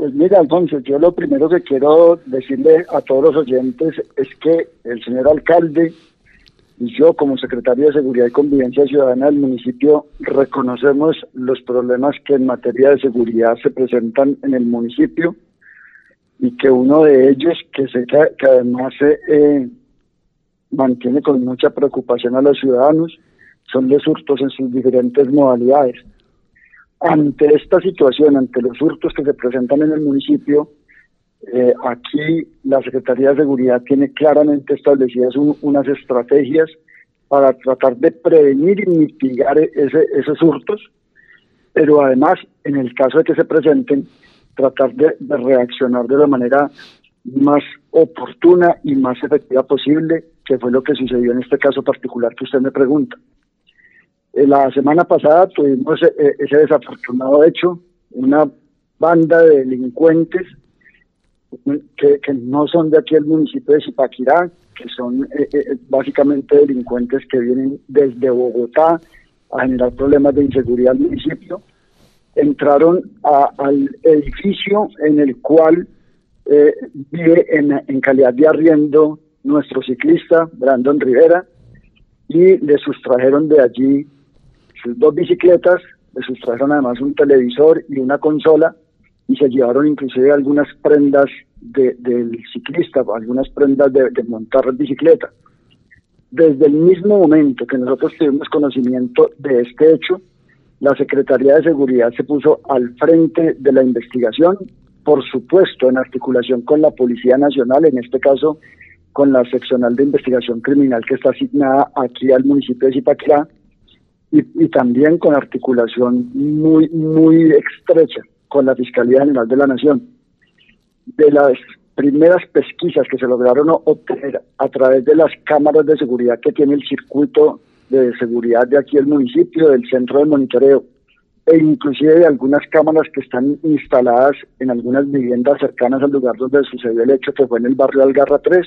Pues mira, Alfonso, yo lo primero que quiero decirle a todos los oyentes es que el señor alcalde y yo como secretario de Seguridad y Convivencia Ciudadana del municipio reconocemos los problemas que en materia de seguridad se presentan en el municipio y que uno de ellos, que, se, que además eh, mantiene con mucha preocupación a los ciudadanos, son los hurtos en sus diferentes modalidades. Ante esta situación, ante los hurtos que se presentan en el municipio, eh, aquí la Secretaría de Seguridad tiene claramente establecidas unas estrategias para tratar de prevenir y mitigar ese, esos hurtos, pero además, en el caso de que se presenten, tratar de, reaccionar de la manera más oportuna y más efectiva posible, que fue lo que sucedió en este caso particular que usted me pregunta. Eh, la semana pasada tuvimos eh, ese desafortunado hecho, una banda de delincuentes que, no son de aquí el municipio de Zipaquirá, que son eh, eh, básicamente delincuentes que vienen desde Bogotá a generar problemas de inseguridad al municipio, entraron al edificio en el cual eh, vive en, calidad de arriendo nuestro ciclista Brandon Rivera y le sustrajeron de allí dos bicicletas, le sustrajeron además un televisor y una consola y se llevaron inclusive algunas prendas del ciclista, algunas prendas de, montar bicicleta. Desde el mismo momento que nosotros tuvimos conocimiento de este hecho, la Secretaría de Seguridad se puso al frente de la investigación, por supuesto en articulación con la Policía Nacional, en este caso con la seccional de investigación criminal que está asignada aquí al municipio de Zipaquirá, y, y también con articulación muy, muy estrecha con la Fiscalía General de la Nación. De las primeras pesquisas que se lograron obtener a través de las cámaras de seguridad que tiene el circuito de seguridad de aquí el municipio, del centro de monitoreo, e inclusive de algunas cámaras que están instaladas en algunas viviendas cercanas al lugar donde sucedió el hecho, que fue en el barrio Algarra 3,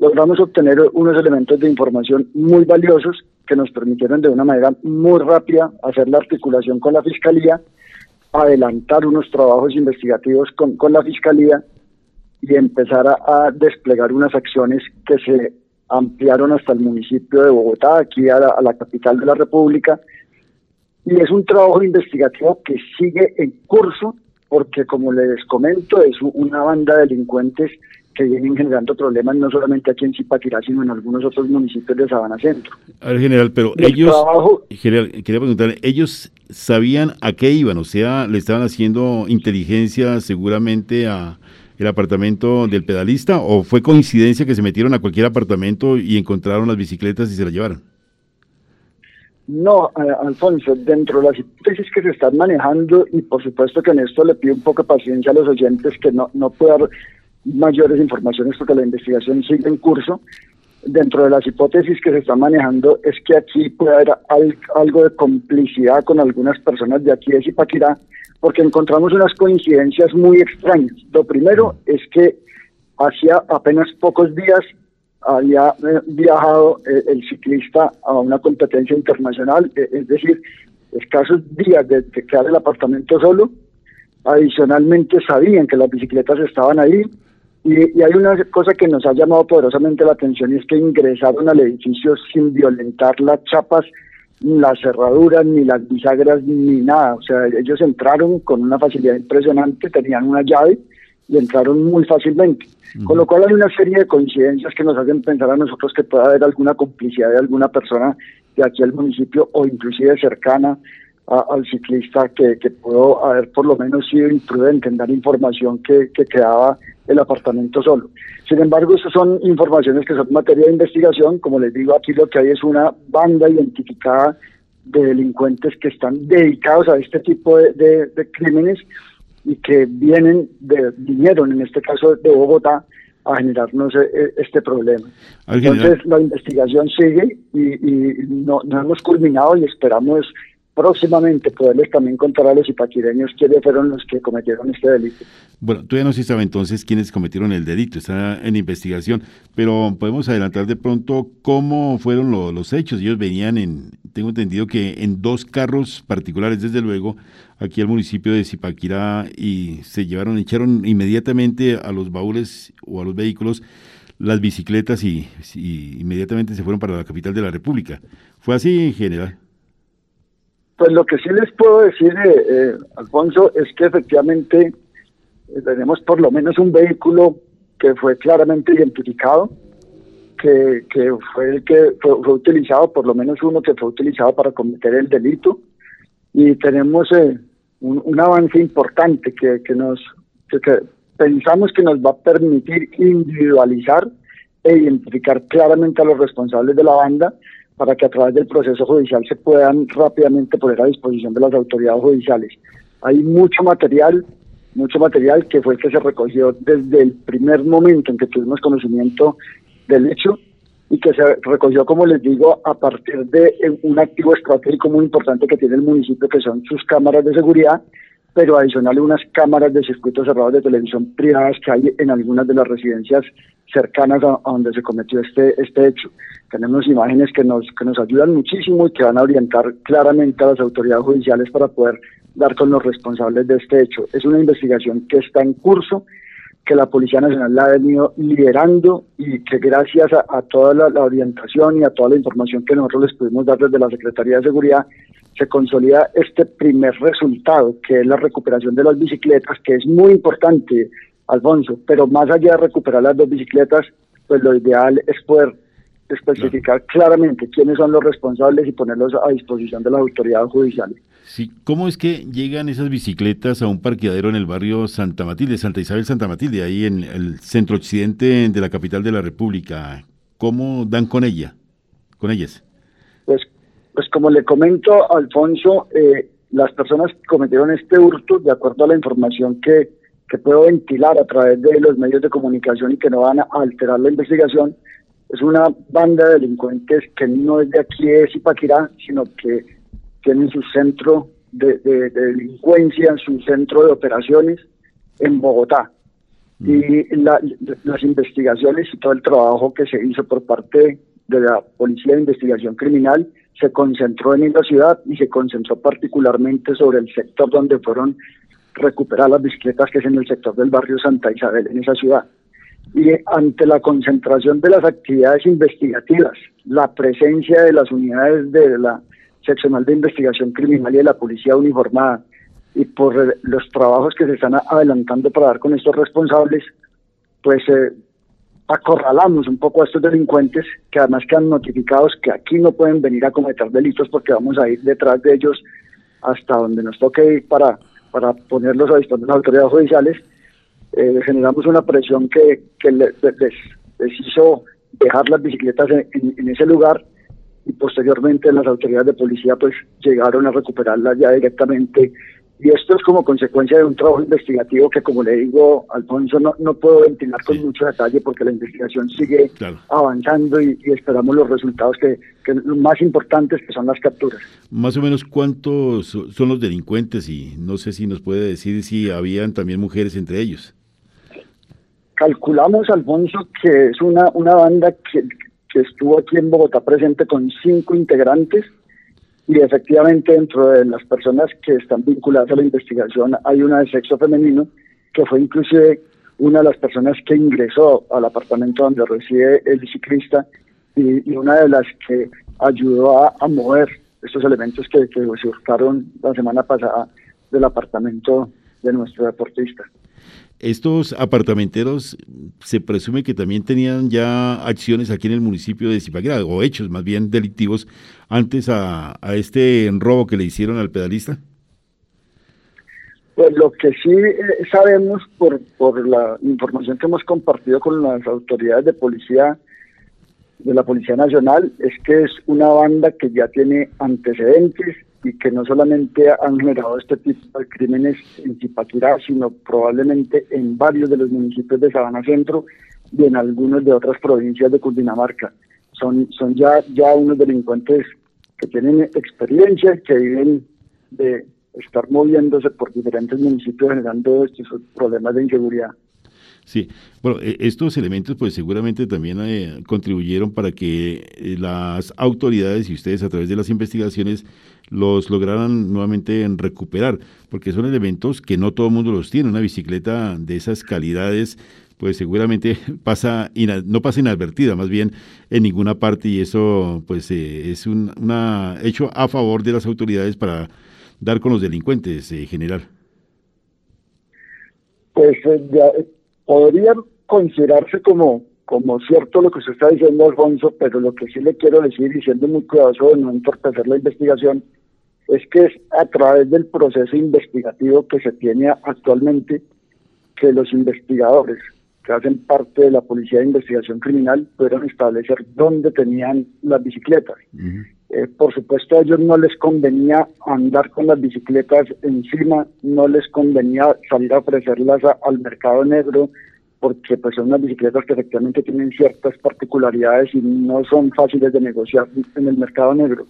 logramos obtener unos elementos de información muy valiosos que nos permitieron de una manera muy rápida hacer la articulación con la Fiscalía adelantar unos trabajos investigativos con, con la Fiscalía y empezar a, desplegar unas acciones que se ampliaron hasta el municipio de Bogotá, aquí a la, capital de la República. Y es un trabajo investigativo que sigue en curso porque, como les comento, es una banda de delincuentes que vienen generando problemas no solamente aquí en Zipaquirá, sino en algunos otros municipios de Sabana Centro. A ver, general, pero ellos, general, quería preguntarle, ¿ellos sabían a qué iban? O sea, ¿le estaban haciendo inteligencia seguramente a el apartamento del pedalista o fue coincidencia que se metieron a cualquier apartamento y encontraron las bicicletas y se las llevaron? No, Alfonso, dentro de las hipótesis que se están manejando, y por supuesto que en esto le pido un poco de paciencia a los oyentes que no, no puedo mayores informaciones porque la investigación sigue en curso. Dentro de las hipótesis que se están manejando es que aquí puede haber algo de complicidad con algunas personas de aquí de Zipaquirá, porque encontramos unas coincidencias muy extrañas. Lo primero es que hacía apenas pocos días había eh, viajado eh, el ciclista a una competencia internacional, eh, es decir, escasos días de, de quedar el apartamento solo. Adicionalmente sabían que las bicicletas estaban ahí, y, hay una cosa que nos ha llamado poderosamente la atención y es que ingresaron al edificio sin violentar las chapas, ni las cerraduras, ni las bisagras, ni nada. O sea, ellos entraron con una facilidad impresionante, tenían una llave y entraron muy fácilmente. Con lo cual hay una serie de coincidencias que nos hacen pensar a nosotros que puede haber alguna complicidad de alguna persona de aquí al municipio o inclusive cercana al ciclista que, que pudo haber por lo menos sido imprudente en dar información que, que quedaba el apartamento solo. Sin embargo, esas son informaciones que son materia de investigación. Como les digo, aquí lo que hay es una banda identificada de delincuentes que están dedicados a este tipo de, crímenes y que vienen, de, vinieron en este caso de Bogotá a generarnos eh, eh, este problema. Entonces la investigación sigue y, no, no hemos culminado y esperamos próximamente poderles también contar a los ipaquireños quiénes fueron los que cometieron este delito. Bueno, todavía no se sabe entonces quiénes cometieron el delito, está en investigación, pero podemos adelantar de pronto cómo fueron los hechos. Ellos venían en, tengo entendido que en dos carros particulares, desde luego, aquí al municipio de Zipaquirá y se llevaron, echaron inmediatamente a los baúles o a los vehículos las bicicletas y, inmediatamente se fueron para la capital de la República. ¿Fue así en general? Pues lo que sí les puedo decir, eh, eh, Alfonso, es que efectivamente eh, tenemos por lo menos un vehículo que fue claramente identificado, que, que fue el que fue, utilizado, por lo menos uno que fue utilizado para cometer el delito, y tenemos un, avance importante que, que nos que, pensamos que nos va a permitir individualizar e identificar claramente a los responsables de la banda para que a través del proceso judicial se puedan rápidamente poner a disposición de las autoridades judiciales. Hay mucho material, mucho material que fue el que se recogió desde el primer momento en que tuvimos conocimiento del hecho y que se recogió, como les digo, a partir de un activo estratégico muy importante que tiene el municipio, que son sus cámaras de seguridad pero adicional unas cámaras de circuitos cerrados de televisión privadas que hay en algunas de las residencias cercanas a, donde se cometió este, este hecho. Tenemos imágenes que nos, que nos ayudan muchísimo y que van a orientar claramente a las autoridades judiciales para poder dar con los responsables de este hecho. Es una investigación que está en curso, que la Policía Nacional la ha venido liderando y que gracias a, toda la, la, orientación y a toda la información que nosotros les pudimos dar desde la Secretaría de Seguridad, se consolida este primer resultado, que es la recuperación de las bicicletas, que es muy importante, Alfonso, pero más allá de recuperar las dos bicicletas, pues lo ideal es poder especificar claramente quiénes son los responsables y ponerlos a disposición de las autoridades judiciales. Sí, ¿cómo es que llegan esas bicicletas a un parqueadero en el barrio Santa Matilde, Santa Isabel Santa Matilde, ahí en el centro occidente de la capital de la República? ¿Cómo dan con ella, con ellas? Pues pues como le comento, Alfonso, eh, las personas que cometieron este hurto, de acuerdo a la información que, que puedo ventilar a través de los medios de comunicación y que no van a alterar la investigación, es una banda de delincuentes que no es de aquí de Zipaquirá, sino que tienen su centro de, delincuencia, su centro de operaciones en Bogotá. Mm. Y las investigaciones y todo el trabajo que se hizo por parte de la Policía de Investigación Criminal se concentró en la ciudad y se concentró particularmente sobre el sector donde fueron recuperadas las bicicletas, que es en el sector del barrio Santa Isabel, en esa ciudad. Y ante la concentración de las actividades investigativas, la presencia de las unidades de la seccional de investigación criminal y de la policía uniformada, y por los trabajos que se están adelantando para dar con estos responsables, pues eh, acorralamos un poco a estos delincuentes que además quedan notificados que aquí no pueden venir a cometer delitos porque vamos a ir detrás de ellos hasta donde nos toque ir para, para ponerlos a disposición de las autoridades judiciales. Eh, generamos una presión que, que les, hizo dejar las bicicletas en, ese lugar y posteriormente las autoridades de policía pues llegaron a recuperarlas ya directamente y esto es como consecuencia de un trabajo investigativo que, como le digo, Alfonso, no, no puedo ventilar con mucho detalle porque la investigación sigue avanzando y, esperamos los resultados que, que más importantes, que son las capturas. Más o menos, ¿cuántos son los delincuentes? Y no sé si nos puede decir si habían también mujeres entre ellos. Calculamos, Alfonso, que es una, una banda que, que estuvo aquí en Bogotá presente con cinco integrantes y efectivamente dentro de las personas que están vinculadas a la investigación hay una de sexo femenino que fue inclusive una de las personas que ingresó al apartamento donde reside el ciclista y, una de las que ayudó a, mover estos elementos que, que se buscaron la semana pasada del apartamento de nuestro deportista. Estos apartamenteros se presume que también tenían ya acciones aquí en el municipio de Zipaquirá, o hechos más bien delictivos, antes a, este robo que le hicieron al pedalista. Pues lo que sí eh, sabemos por, por la información que hemos compartido con las autoridades de policía, de la Policía Nacional, es que es una banda que ya tiene antecedentes, y que no solamente han generado este tipo de crímenes en Zipaquirá, sino probablemente en varios de los municipios de Sabana Centro y en algunos de otras provincias de Cundinamarca. Son, son ya, ya unos delincuentes que tienen experiencia, que viven de estar moviéndose por diferentes municipios generando estos problemas de inseguridad. Sí, bueno, e, estos elementos pues seguramente también eh, contribuyeron para que eh, las autoridades y ustedes a través de las investigaciones los lograran nuevamente recuperar, porque son elementos que no todo el mundo los tiene. Una bicicleta de esas calidades pues seguramente pasa no pasa inadvertida, más bien en ninguna parte y eso pues eh, es un una hecho a favor de las autoridades para dar con los delincuentes eh, general. Pues eh, podría considerarse como como cierto lo que usted está diciendo, Alfonso, pero lo que sí le quiero decir, y siendo muy cuidadoso de no entorpecer la investigación, es que es a través del proceso investigativo que se tiene actualmente que los investigadores que hacen parte de la Policía de Investigación Criminal pudieron establecer dónde tenían las bicicletas. Eh, por supuesto, a ellos no les convenía andar con las bicicletas encima, no les convenía salir a ofrecerlas al mercado negro, porque pues son unas bicicletas que efectivamente tienen ciertas particularidades y no son fáciles de negociar en el mercado negro.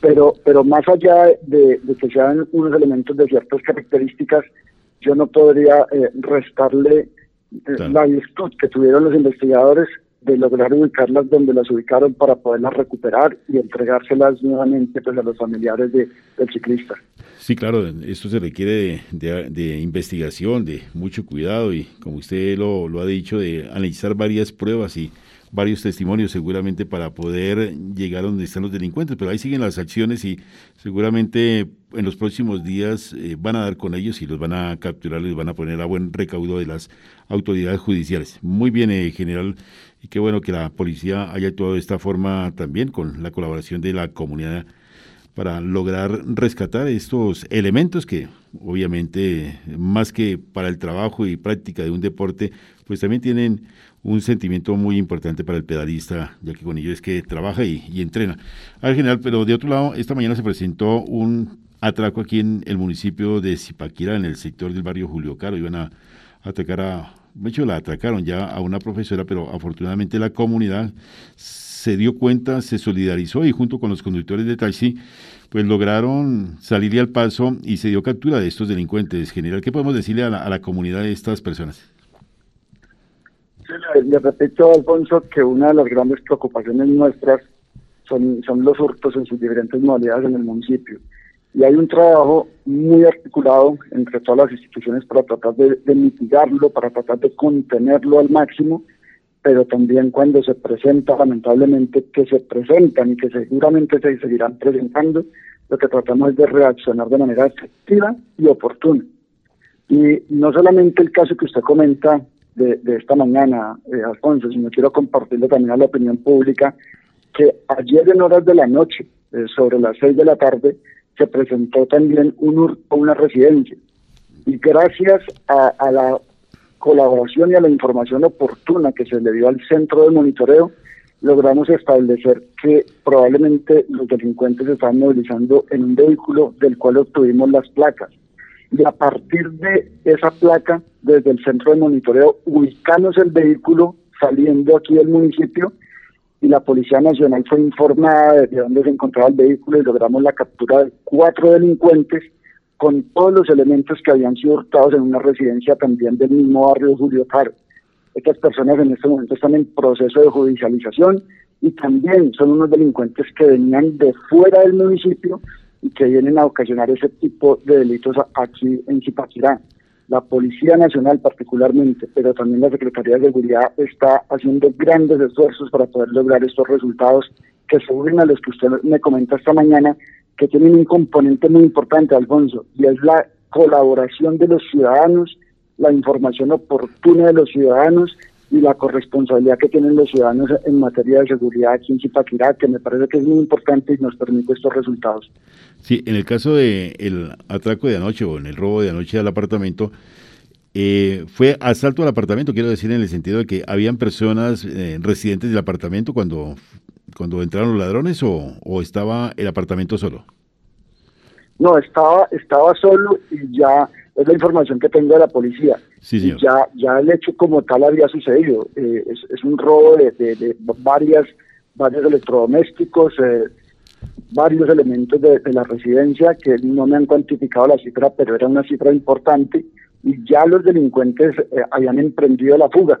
Pero, pero más allá de, que sean unos elementos de ciertas características, yo no podría eh, restarle la virtud que tuvieron los investigadores de lograr ubicarlas donde las ubicaron para poderlas recuperar y entregárselas nuevamente pues, a los familiares de, del ciclista. Sí, claro, esto se requiere de, investigación, de mucho cuidado y como usted lo, ha dicho, de analizar varias pruebas y varios testimonios seguramente para poder llegar a donde están los delincuentes, pero ahí siguen las acciones y seguramente en los próximos días eh, van a dar con ellos y los van a capturar, les van a poner a buen recaudo de las autoridades judiciales. Muy bien, eh, general, y qué bueno que la policía haya actuado de esta forma también con la colaboración de la comunidad para lograr rescatar estos elementos que obviamente más que para el trabajo y práctica de un deporte, pues también tienen un sentimiento muy importante para el pedalista, ya que con ello es que trabaja y, entrena. Al general, pero de otro lado, esta mañana se presentó un atraco aquí en el municipio de Zipaquira, en el sector del barrio Julio Caro. Iban a atacar a, de hecho la atracaron ya a una profesora, pero afortunadamente la comunidad se dio cuenta, se solidarizó y junto con los conductores de taxi, pues lograron salirle al paso y se dio captura de estos delincuentes. General, ¿qué podemos decirle a la, comunidad de estas personas? le, repito, Alfonso, que una de las grandes preocupaciones nuestras son, son los hurtos en sus diferentes modalidades en el municipio. Y hay un trabajo muy articulado entre todas las instituciones para tratar de mitigarlo, para tratar de contenerlo al máximo pero también cuando se presenta, lamentablemente, que se presentan y que seguramente se seguirán presentando, lo que tratamos es de reaccionar de manera efectiva y oportuna. Y no solamente el caso que usted comenta de, esta mañana, eh, Alfonso, sino quiero compartirlo también a la opinión pública, que ayer en horas de la noche, eh, sobre las seis de la tarde, se presentó también un una residencia. Y gracias a la colaboración y a la información oportuna que se le dio al centro de monitoreo, logramos establecer que probablemente los delincuentes estaban movilizando en un vehículo del cual obtuvimos las placas. Y a partir de esa placa, desde el centro de monitoreo, ubicamos el vehículo saliendo aquí del municipio y la Policía Nacional fue informada de dónde se encontraba el vehículo y logramos la captura de cuatro delincuentes con todos los elementos que habían sido hurtados en una residencia también del mismo barrio Julio Caro. Estas personas en este momento están en proceso de judicialización y también son unos delincuentes que venían de fuera del municipio y que vienen a ocasionar ese tipo de delitos aquí en Zipaquirá. La Policía Nacional particularmente, pero también la Secretaría de Seguridad está haciendo grandes esfuerzos para poder lograr estos resultados que se a los que usted me comenta esta mañana que tienen un componente muy importante, Alfonso, y es la colaboración de los ciudadanos, la información oportuna de los ciudadanos y la corresponsabilidad que tienen los ciudadanos en materia de seguridad aquí en Zipaquirá, que me parece que es muy importante y nos permite estos resultados. Sí, en el caso del el atraco de anoche o en el robo de anoche al apartamento, eh, fue asalto al apartamento, quiero decir, en el sentido de que habían personas eh, residentes del apartamento cuando cuando entraron los ladrones o, o estaba el apartamento solo? No, estaba, estaba solo y ya es la información que tengo de la policía. Sí, Ya, ya el hecho como tal había sucedido. Eh, es, es, un robo de, de, varias, varios electrodomésticos, eh, varios elementos de, la residencia que no me han cuantificado la cifra, pero era una cifra importante y ya los delincuentes eh, habían emprendido la fuga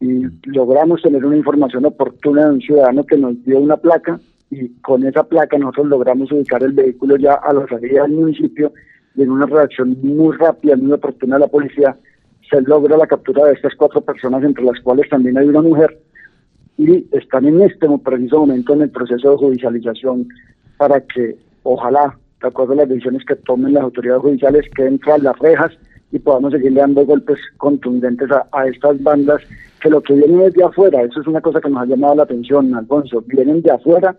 y logramos tener una información oportuna de un ciudadano que nos dio una placa y con esa placa nosotros logramos ubicar el vehículo ya a la salida del municipio y en una reacción muy rápida, muy oportuna de la policía, se logra la captura de estas cuatro personas, entre las cuales también hay una mujer, y están en este preciso momento en el proceso de judicialización para que, ojalá, de acuerdo a las decisiones que tomen las autoridades judiciales, queden tras las rejas y podamos seguir dando golpes contundentes a, estas bandas que lo que vienen es de afuera, eso es una cosa que nos ha llamado la atención, Alfonso, vienen de afuera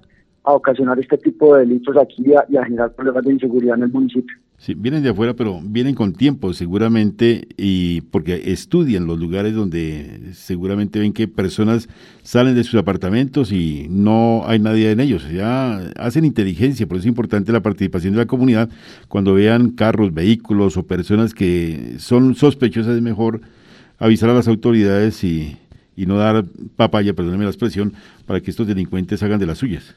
a ocasionar este tipo de delitos aquí y a generar problemas de inseguridad en el municipio. Sí, vienen de afuera, pero vienen con tiempo seguramente y porque estudian los lugares donde seguramente ven que personas salen de sus apartamentos y no hay nadie en ellos. Ya hacen inteligencia, por eso es importante la participación de la comunidad. Cuando vean carros, vehículos o personas que son sospechosas, es mejor avisar a las autoridades y, y no dar papaya, perdónenme la expresión, para que estos delincuentes hagan de las suyas.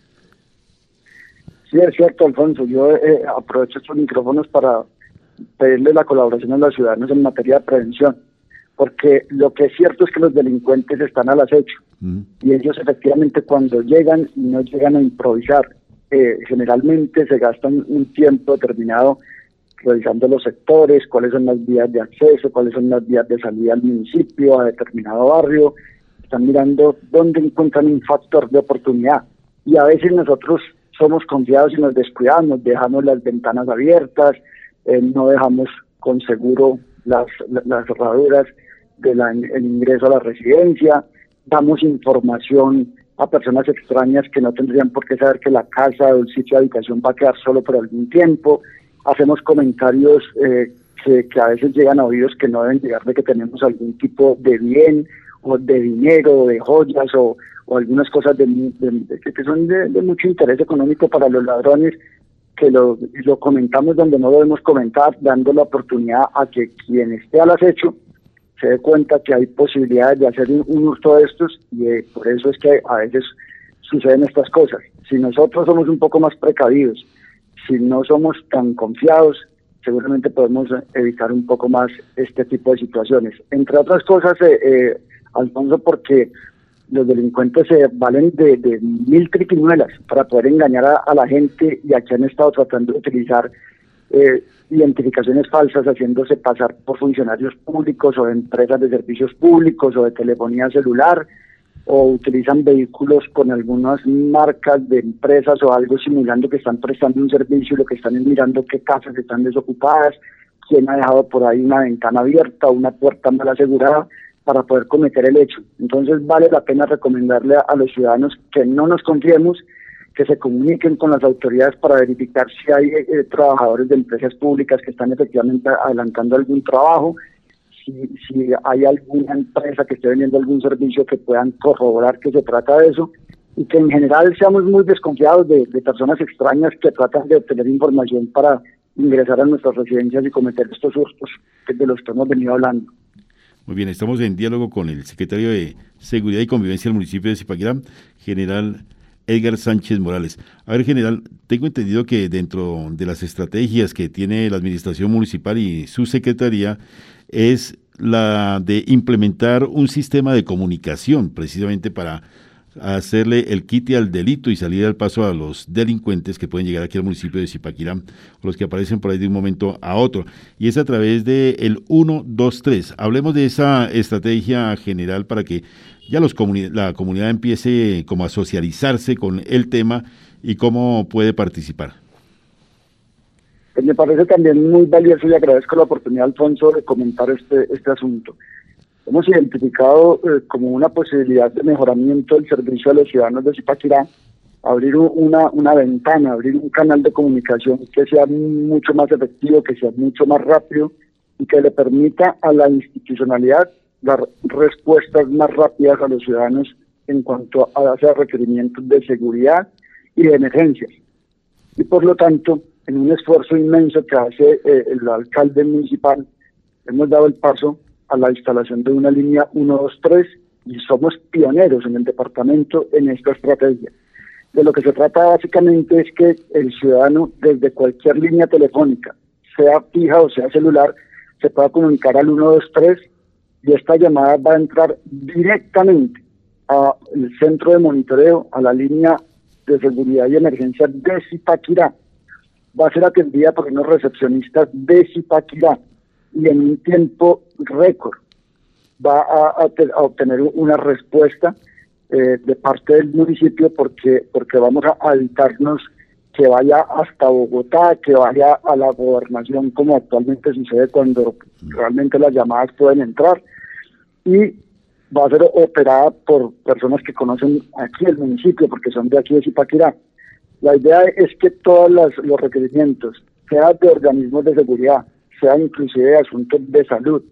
Sí, es cierto, Alfonso. Yo eh, aprovecho estos micrófonos para pedirle la colaboración a los ciudadanos en materia de prevención, porque lo que es cierto es que los delincuentes están al acecho y ellos efectivamente cuando llegan no llegan a improvisar, eh, generalmente se gastan un tiempo determinado revisando los sectores, cuáles son las vías de acceso, cuáles son las vías de salida al municipio, a determinado barrio, están mirando dónde encuentran un factor de oportunidad. Y a veces nosotros somos confiados y nos descuidamos, dejamos las ventanas abiertas, eh, no dejamos con seguro las, las cerraduras del ingreso a la residencia, damos información a personas extrañas que no tendrían por qué saber que la casa o el sitio de habitación va a quedar solo por algún tiempo, hacemos comentarios eh, que, a veces llegan a oídos que no deben llegar de que tenemos algún tipo de bien o de dinero, de joyas o, o algunas cosas de, que son de, mucho interés económico para los ladrones, que lo, lo comentamos donde no debemos comentar, dando la oportunidad a que quien esté al acecho se dé cuenta que hay posibilidades de hacer un, hurto de estos y eh, por eso es que a veces suceden estas cosas. Si nosotros somos un poco más precavidos, si no somos tan confiados, seguramente podemos evitar un poco más este tipo de situaciones. Entre otras cosas, eh, eh Alfonso, porque los delincuentes se valen de, mil triquiñuelas para poder engañar a, la gente y aquí han estado tratando de utilizar eh, identificaciones falsas haciéndose pasar por funcionarios públicos o de empresas de servicios públicos o de telefonía celular o utilizan vehículos con algunas marcas de empresas o algo simulando que están prestando un servicio y lo que están es mirando qué casas están desocupadas, quién ha dejado por ahí una ventana abierta o una puerta mal asegurada para poder cometer el hecho. Entonces vale la pena recomendarle a, los ciudadanos que no nos confiemos, que se comuniquen con las autoridades para verificar si hay eh, trabajadores de empresas públicas que están efectivamente adelantando algún trabajo, si, si hay alguna empresa que esté vendiendo algún servicio que puedan corroborar que se trata de eso y que en general seamos muy desconfiados de, de personas extrañas que tratan de obtener información para ingresar a nuestras residencias y cometer estos hurtos de los que hemos venido hablando. Muy bien, estamos en diálogo con el secretario de Seguridad y Convivencia del municipio de Zipaquirá, general Edgar Sánchez Morales. A ver, general, tengo entendido que dentro de las estrategias que tiene la administración municipal y su secretaría es la de implementar un sistema de comunicación precisamente para hacerle el quite al delito y salir al paso a los delincuentes que pueden llegar aquí al municipio de Zipaquirá, los que aparecen por ahí de un momento a otro. Y es a través del el 1, 2, 3. Hablemos de esa estrategia general para que ya los la comunidad empiece como a socializarse con el tema y cómo puede participar. Pues me parece también muy valioso y agradezco la oportunidad, Alfonso, de comentar este, este asunto hemos identificado eh, como una posibilidad de mejoramiento del servicio a los ciudadanos de Zipaquirá, abrir una, una ventana, abrir un canal de comunicación que sea mucho más efectivo, que sea mucho más rápido y que le permita a la institucionalidad dar respuestas más rápidas a los ciudadanos en cuanto a hacer requerimientos de seguridad y de emergencias. Y por lo tanto, en un esfuerzo inmenso que hace eh, el alcalde municipal, hemos dado el paso a la instalación de una línea 123 y somos pioneros en el departamento en esta estrategia. De lo que se trata básicamente es que el ciudadano desde cualquier línea telefónica, sea fija o sea celular, se pueda comunicar al 123 y esta llamada va a entrar directamente al centro de monitoreo, a la línea de seguridad y emergencia de Zipaquirá. Va a ser atendida por unos recepcionistas de Zipaquirá y en un tiempo récord va a, obtener una respuesta eh, de parte del municipio porque, porque vamos a evitarnos que vaya hasta Bogotá, que vaya a la gobernación como actualmente sucede cuando realmente las llamadas pueden entrar y va a ser operada por personas que conocen aquí el municipio porque son de aquí de Zipaquirá. La idea es que todos los, requerimientos, sea de organismos de seguridad, sea inclusive asuntos de salud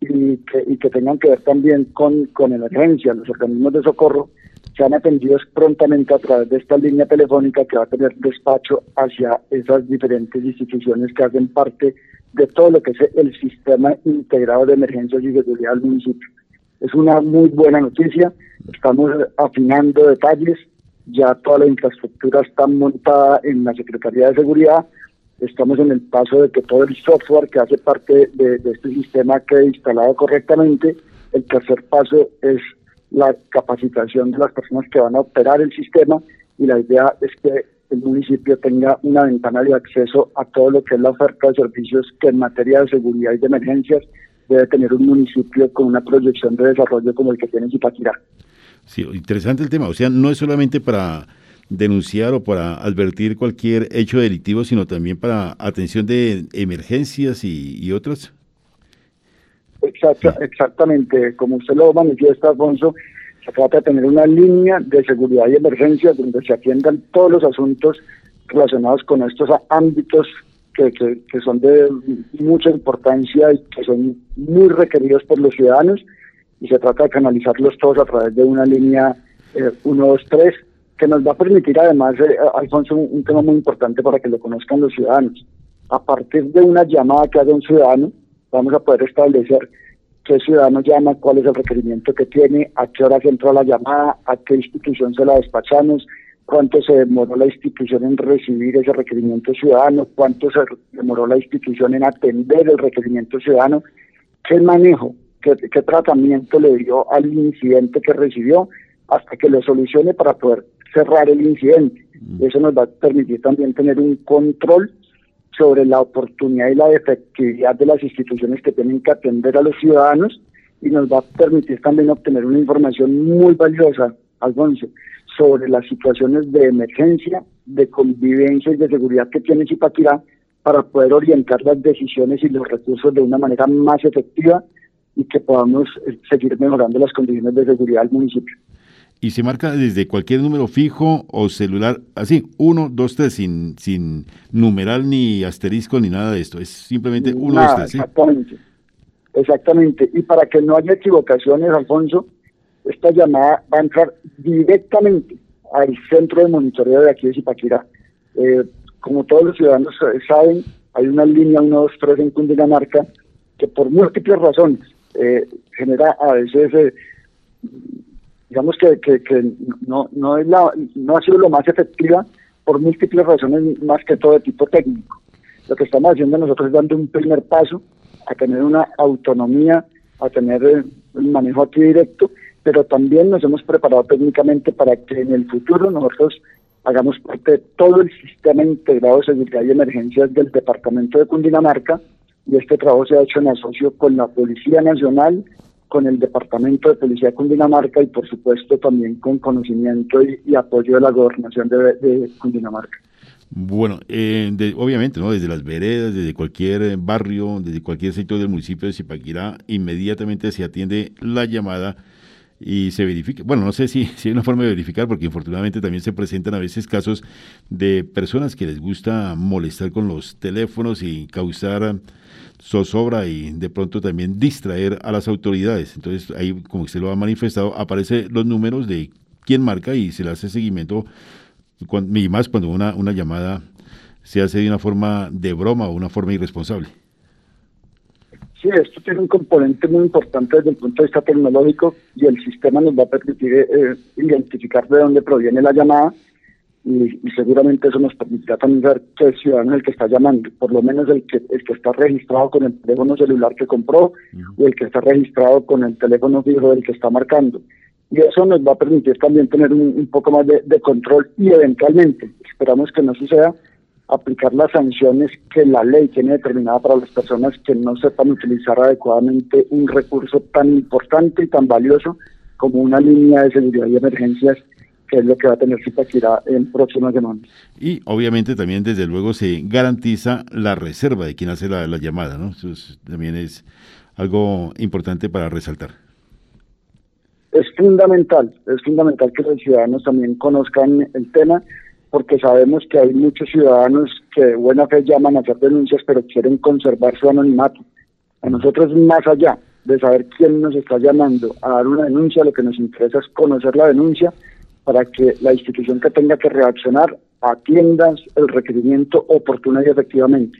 y que, y que tengan que ver también con, con emergencia, los organismos de socorro, sean atendidos prontamente a través de esta línea telefónica que va a tener despacho hacia esas diferentes instituciones que hacen parte de todo lo que es el sistema integrado de emergencias y seguridad del municipio. Es una muy buena noticia, estamos afinando detalles, ya toda la infraestructura está montada en la Secretaría de Seguridad, estamos en el paso de que todo el software que hace parte de, de este sistema quede instalado correctamente. El tercer paso es la capacitación de las personas que van a operar el sistema y la idea es que el municipio tenga una ventana de acceso a todo lo que es la oferta de servicios que en materia de seguridad y de emergencias debe tener un municipio con una proyección de desarrollo como el que tiene Zipaquirá. Sí, interesante el tema. O sea, no es solamente para denunciar o para advertir cualquier hecho delictivo, sino también para atención de emergencias y, y otras exactamente, como usted lo manifiesta, Alfonso, se trata de tener una línea de seguridad y emergencia donde se atiendan todos los asuntos relacionados con estos ámbitos que, que, son de mucha importancia y que son muy requeridos por los ciudadanos. Y se trata de canalizarlos todos a través de una línea eh, 1, 2, 3 que nos va a permitir además, eh, Alfonso, un, tema muy importante para que lo conozcan los ciudadanos. A partir de una llamada que haga un ciudadano, vamos a poder establecer qué ciudadano llama, cuál es el requerimiento que tiene, a qué hora se entró la llamada, a qué institución se la despachamos, cuánto se demoró la institución en recibir ese requerimiento ciudadano, cuánto se demoró la institución en atender el requerimiento ciudadano, qué manejo, qué tratamiento le dio al incidente que recibió hasta que lo solucione para poder cerrar el incidente. Mm. Eso nos va a permitir también tener un control sobre la oportunidad y la efectividad de las instituciones que tienen que atender a los ciudadanos y nos va a permitir también obtener una información muy valiosa, Alfonso, sobre las situaciones de emergencia, de convivencia y de seguridad que tiene Zipaquirá para poder orientar las decisiones y los recursos de una manera más efectiva y que podamos eh, seguir mejorando las condiciones de seguridad del municipio y se marca desde cualquier número fijo o celular, así, 1, 2, 3, sin, sin numeral ni asterisco ni nada de esto, es simplemente 1, 2, 3. Exactamente, exactamente. Y para que no haya equivocaciones, Alfonso, esta llamada va a entrar directamente al centro de monitoreo de aquí de Zipaquirá. Eh, como todos los ciudadanos saben, hay una línea 1, 2, 3 en Cundinamarca que por múltiples razones eh, genera a veces... Eh, digamos que, no, es la, no ha sido lo más efectiva por múltiples razones, más que todo de tipo técnico. Lo que estamos haciendo nosotros es dando un primer paso a tener una autonomía, a tener el eh, manejo aquí directo, pero también nos hemos preparado técnicamente para que en el futuro nosotros hagamos parte de todo el sistema integrado de seguridad y emergencias del departamento de Cundinamarca y este trabajo se ha hecho en asocio con la Policía Nacional, con el Departamento de Policía de Cundinamarca y por supuesto también con conocimiento y, apoyo de la gobernación de, Cundinamarca. Bueno, eh, obviamente, ¿no? Desde las veredas, desde cualquier eh, barrio, desde cualquier sector del municipio de Zipaquirá, inmediatamente se atiende la llamada y se verifica. Bueno, no sé si, si hay una forma de verificar, porque infortunadamente también se presentan a veces casos de personas que les gusta molestar con los teléfonos y causar zozobra y de pronto también distraer a las autoridades. Entonces ahí, como usted lo ha manifestado, aparecen los números de quién marca y se le hace seguimiento, y más cuando una, una llamada se hace de una forma de broma o una forma irresponsable. Sí, esto tiene un componente muy importante desde el punto de vista tecnológico y el sistema nos va a permitir eh, identificar de dónde proviene la llamada y, seguramente eso nos permitirá también ver qué es ciudadano el que está llamando, por lo menos el que, el que está registrado con el teléfono celular que compró o el que está registrado con el teléfono fijo del que está marcando. Y eso nos va a permitir también tener un, poco más de, de, control y eventualmente, esperamos que no suceda, aplicar las sanciones que la ley tiene determinada para las personas que no sepan utilizar adecuadamente un recurso tan importante y tan valioso como una línea de seguridad y emergencias que es lo que va a tener Zipaquirá en próximas semanas. Y obviamente también desde luego se garantiza la reserva de quien hace la, llamada, ¿no? Eso también es algo importante para resaltar. Es fundamental, es fundamental que los ciudadanos también conozcan el tema, porque sabemos que hay muchos ciudadanos que de buena fe llaman a hacer denuncias, pero quieren conservar su anonimato. A nosotros, más allá de saber quién nos está llamando a dar una denuncia, lo que nos interesa es conocer la denuncia para que la institución que tenga que reaccionar atienda el requerimiento oportuno y efectivamente.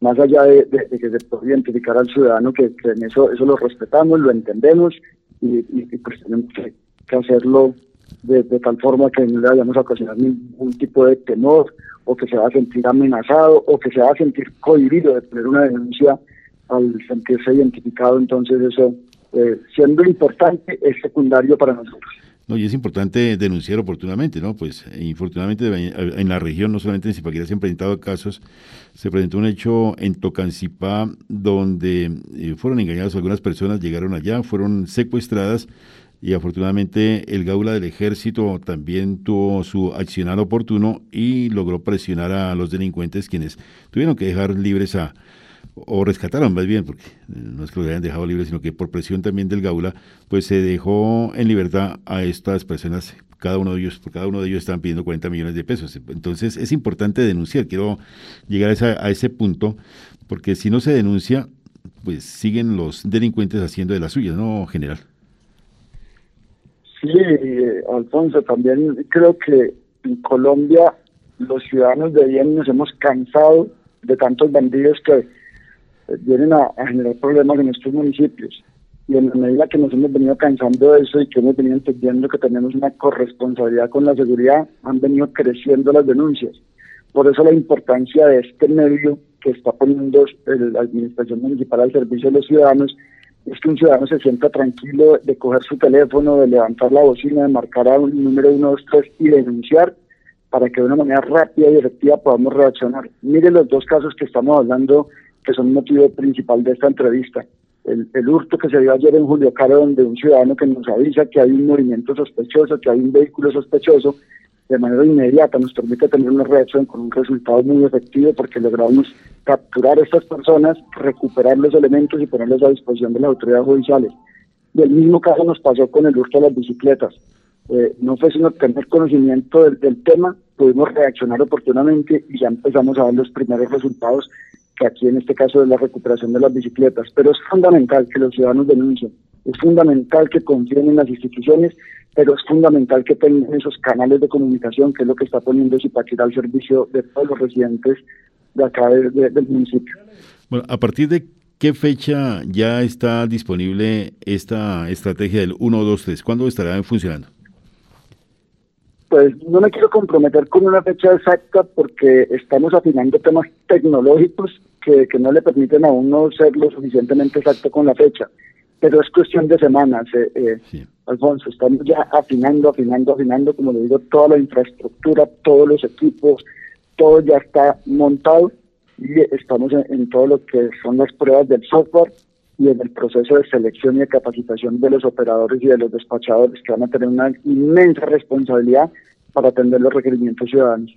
Más allá de, que se pueda identificar al ciudadano, que, en eso, eso lo respetamos, lo entendemos y, pues tenemos que, hacerlo de, tal forma que no le vayamos a ocasionar ningún tipo de temor o que se va a sentir amenazado o que se va a sentir cohibido de tener una denuncia al sentirse identificado. Entonces eso, eh, siendo importante, es secundario para nosotros. No, y es importante denunciar oportunamente, ¿no? Pues infortunadamente en la región, no solamente en Zipaquirá se han presentado casos, se presentó un hecho en Tocancipá donde eh, fueron engañadas algunas personas, llegaron allá, fueron secuestradas y afortunadamente el Gaula del Ejército también tuvo su accionar oportuno y logró presionar a los delincuentes quienes tuvieron que dejar libres a, o rescataron más bien, porque no es que lo hayan dejado libre, sino que por presión también del Gaula, pues se dejó en libertad a estas personas, cada uno de ellos, por cada uno de ellos están pidiendo 40 millones de pesos. Entonces es importante denunciar, quiero llegar a, a ese punto, porque si no se denuncia, pues siguen los delincuentes haciendo de la suya, ¿no, general? Sí, Alfonso, también creo que en Colombia los ciudadanos de bien nos hemos cansado de tantos bandidos que vienen a, generar problemas en estos municipios. Y en la medida que nos hemos venido cansando de eso y que hemos venido entendiendo que tenemos una corresponsabilidad con la seguridad, han venido creciendo las denuncias. Por eso la importancia de este medio que está poniendo la Administración Municipal al servicio de los ciudadanos es que un ciudadano se sienta tranquilo de coger su teléfono, de levantar la bocina, de marcar a un número 123 y denunciar para que de una manera rápida y efectiva podamos reaccionar. Mire los dos casos que estamos hablando que son motivo principal de esta entrevista. El, el, hurto que se dio ayer en Julio Caro, donde un ciudadano que nos avisa que hay un movimiento sospechoso, que hay un vehículo sospechoso, de manera inmediata nos permite tener una reacción con un resultado muy efectivo porque logramos capturar a estas personas, recuperar los elementos y ponerlos a disposición de las autoridades judiciales. Y el mismo caso nos pasó con el hurto de las bicicletas. Eh, no fue sino tener conocimiento del, tema, pudimos reaccionar oportunamente y ya empezamos a ver los primeros resultados que aquí en este caso es la recuperación de las bicicletas. Pero es fundamental que los ciudadanos denuncien, es fundamental que confíen en las instituciones, pero es fundamental que tengan esos canales de comunicación, que es lo que está poniendo Zipaquirá al servicio de todos los residentes de acá del municipio. Bueno, ¿a partir de qué fecha ya está disponible esta estrategia del 1, 2, 3? ¿Cuándo estará funcionando? Pues no me quiero comprometer con una fecha exacta porque estamos afinando temas tecnológicos que, no le permiten a uno ser lo suficientemente exacto con la fecha. Pero es cuestión de semanas, eh, eh Alfonso. Estamos ya afinando, afinando, afinando, como le digo, toda la infraestructura, todos los equipos, todo ya está montado y estamos en, en todo lo que son las pruebas del software y en el proceso de selección y de capacitación de los operadores y de los despachadores que van a tener una inmensa responsabilidad para atender los requerimientos ciudadanos.